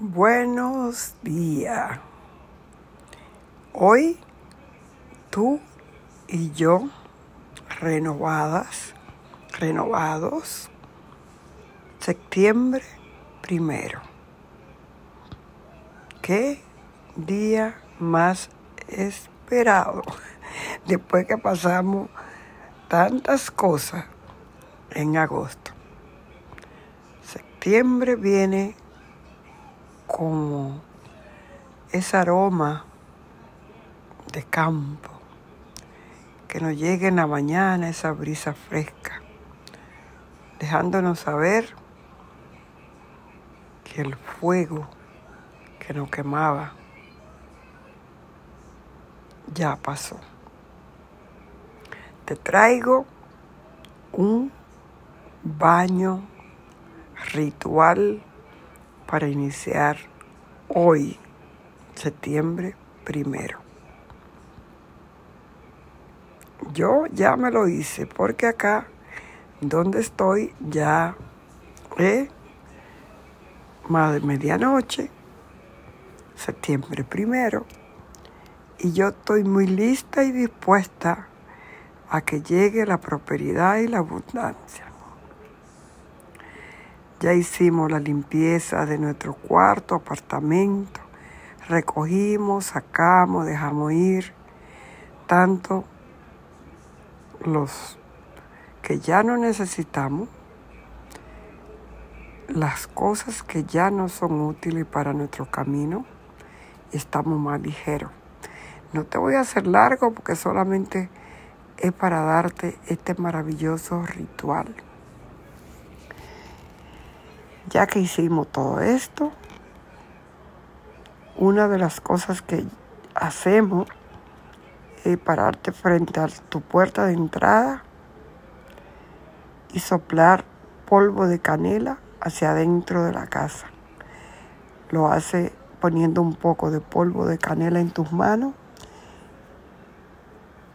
Buenos días. Hoy tú y yo renovadas, renovados, septiembre primero. ¿Qué día más esperado? Después que pasamos tantas cosas en agosto. Septiembre viene como ese aroma de campo, que nos llegue en la mañana esa brisa fresca, dejándonos saber que el fuego que nos quemaba ya pasó. Te traigo un baño ritual para iniciar hoy, septiembre primero. Yo ya me lo hice porque acá donde estoy ya es más de medianoche, septiembre primero, y yo estoy muy lista y dispuesta a que llegue la prosperidad y la abundancia. Ya hicimos la limpieza de nuestro cuarto, apartamento. Recogimos, sacamos, dejamos ir tanto los que ya no necesitamos, las cosas que ya no son útiles para nuestro camino, estamos más ligeros. No te voy a hacer largo porque solamente es para darte este maravilloso ritual. Ya que hicimos todo esto, una de las cosas que hacemos es pararte frente a tu puerta de entrada y soplar polvo de canela hacia adentro de la casa. Lo hace poniendo un poco de polvo de canela en tus manos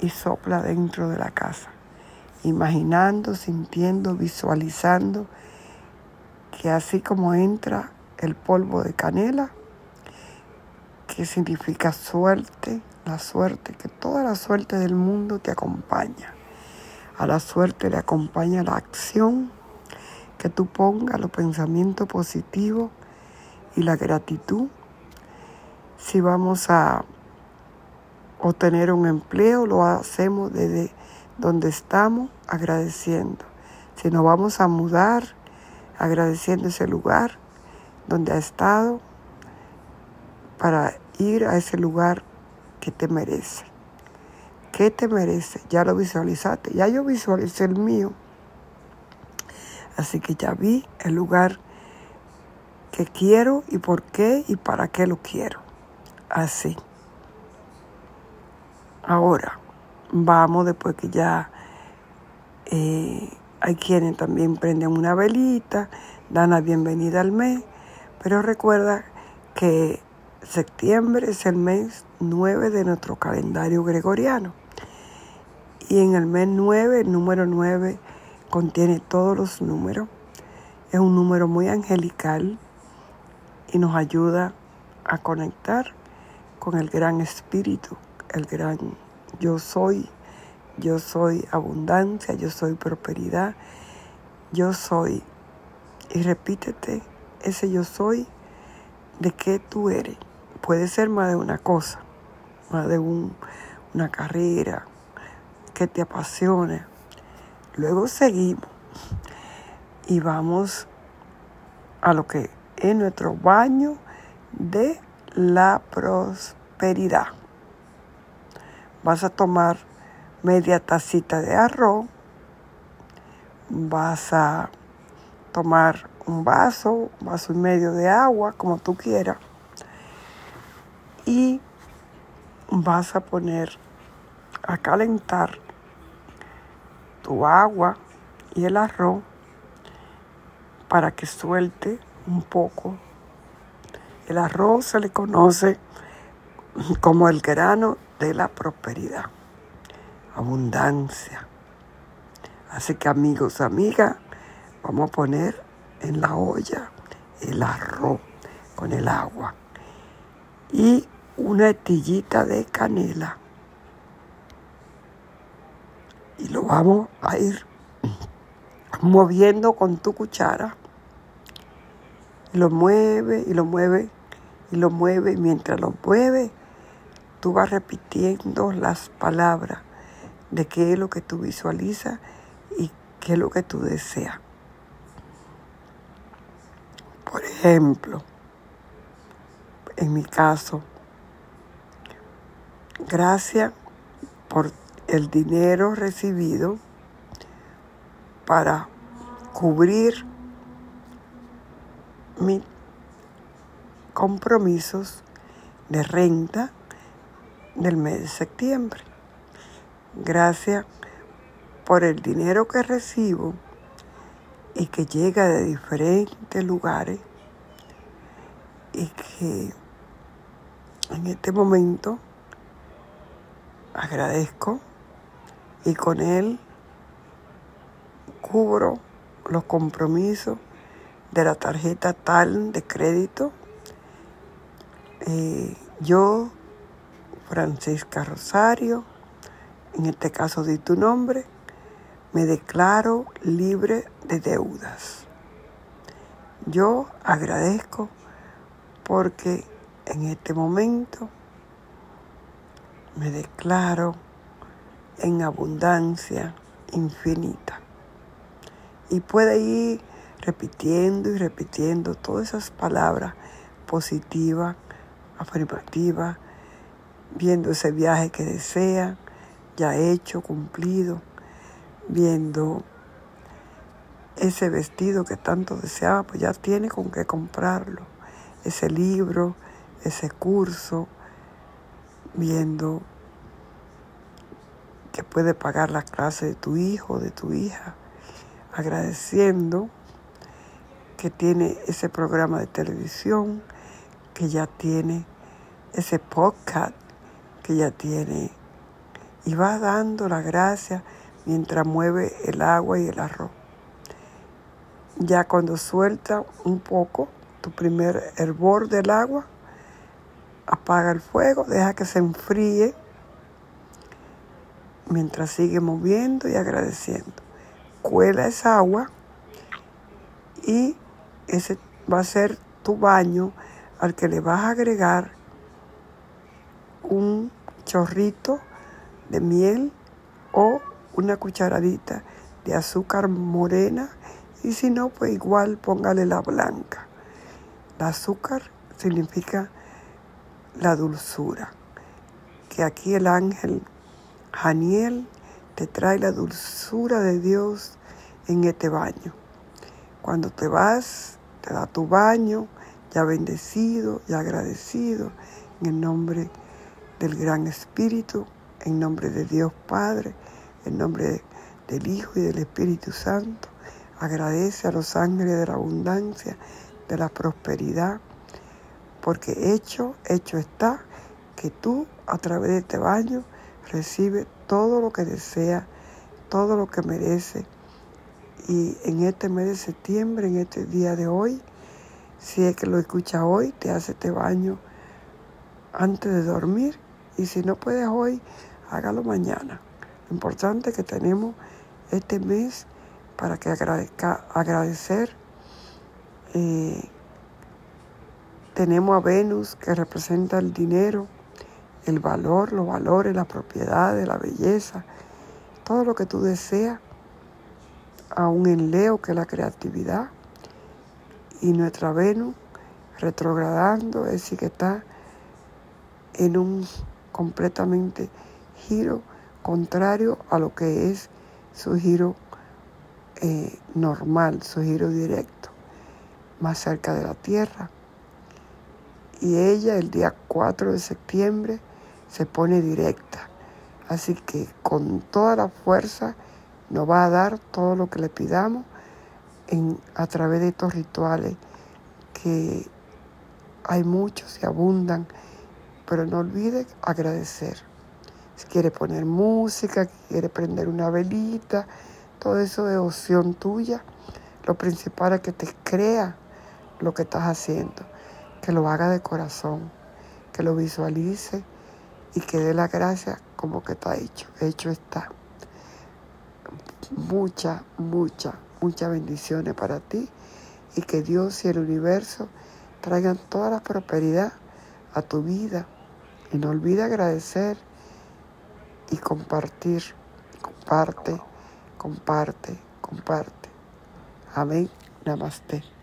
y sopla dentro de la casa, imaginando, sintiendo, visualizando que así como entra el polvo de canela, que significa suerte, la suerte, que toda la suerte del mundo te acompaña. A la suerte le acompaña la acción, que tú pongas los pensamientos positivos y la gratitud. Si vamos a obtener un empleo, lo hacemos desde donde estamos agradeciendo. Si nos vamos a mudar, agradeciendo ese lugar donde ha estado para ir a ese lugar que te merece. ¿Qué te merece? Ya lo visualizaste. Ya yo visualicé el mío. Así que ya vi el lugar que quiero y por qué y para qué lo quiero. Así. Ahora, vamos después que ya eh, hay quienes también prenden una velita, dan la bienvenida al mes, pero recuerda que septiembre es el mes 9 de nuestro calendario gregoriano. Y en el mes 9, el número 9 contiene todos los números. Es un número muy angelical y nos ayuda a conectar con el gran espíritu, el gran yo soy yo soy abundancia, yo soy prosperidad, yo soy. Y repítete ese yo soy de qué tú eres. Puede ser más de una cosa, más de una carrera que te apasione. Luego seguimos y vamos a lo que es nuestro baño de la prosperidad. Vas a tomar media tacita de arroz, vas a tomar un vaso, vaso y medio de agua, como tú quieras, y vas a poner a calentar tu agua y el arroz para que suelte un poco. El arroz se le conoce como el grano de la prosperidad abundancia. Así que amigos, amigas, vamos a poner en la olla el arroz. con el agua y una estillita de canela. Y lo vamos a ir moviendo con tu cuchara. Y lo mueve y lo mueve y lo mueve. Y mientras lo mueve, tú vas repitiendo las palabras de qué es lo que tú visualizas y qué es lo que tú deseas. Por ejemplo, en mi caso, gracias por el dinero recibido para cubrir mis compromisos de renta del mes de septiembre. Gracias por el dinero que recibo y que llega de diferentes lugares y que en este momento agradezco y con él cubro los compromisos de la tarjeta tal de crédito. Eh, yo, Francisca Rosario, en este caso di tu nombre, me declaro libre de deudas. Yo agradezco porque en este momento me declaro en abundancia infinita. Y puede ir repitiendo y repitiendo todas esas palabras positivas, afirmativas, viendo ese viaje que desea, ya hecho, cumplido, viendo ese vestido que tanto deseaba, pues ya tiene con qué comprarlo, ese libro, ese curso, viendo que puede pagar la clase de tu hijo, de tu hija, agradeciendo que tiene ese programa de televisión, que ya tiene ese podcast, que ya tiene, y va dando la gracia mientras mueve el agua y el arroz. Ya cuando suelta un poco tu primer hervor del agua, apaga el fuego, deja que se enfríe mientras sigue moviendo y agradeciendo. Cuela esa agua y ese va a ser tu baño al que le vas a agregar un chorrito de miel o una cucharadita de azúcar morena y si no, pues igual póngale la blanca. El azúcar significa la dulzura, que aquí el ángel Janiel te trae la dulzura de Dios en este baño. Cuando te vas, te da tu baño, ya bendecido, ya agradecido, en el nombre del Gran Espíritu, en nombre de Dios Padre, en nombre del Hijo y del Espíritu Santo. Agradece a los ángeles de la abundancia, de la prosperidad, porque hecho, hecho está, que tú a través de este baño recibe todo lo que desea, todo lo que merece. Y en este mes de septiembre, en este día de hoy, si es que lo escucha hoy, te hace este baño antes de dormir. Y si no puedes hoy, hágalo mañana. Lo importante es que tenemos este mes para que agradezca, agradecer. Eh, tenemos a Venus que representa el dinero el valor, los valores, la propiedades, la belleza, todo lo que tú deseas, aún en Leo, que es la creatividad, y nuestra Venus retrogradando, es decir, que está en un completamente giro contrario a lo que es su giro eh, normal, su giro directo, más cerca de la Tierra. Y ella el día 4 de septiembre se pone directa. Así que con toda la fuerza nos va a dar todo lo que le pidamos a través de estos rituales que hay muchos y abundan, pero no olvide agradecer. Quiere poner música, quiere prender una velita, todo eso es opción tuya. Lo principal es que te crea lo que estás haciendo, que lo haga de corazón, que lo visualice y que dé la gracia como que está hecho. Hecho está. Muchas, muchas, muchas bendiciones para ti y que Dios y el universo traigan toda la prosperidad a tu vida. Y no olvide agradecer y compartir. Comparte, comparte, comparte. Amén. Namaste.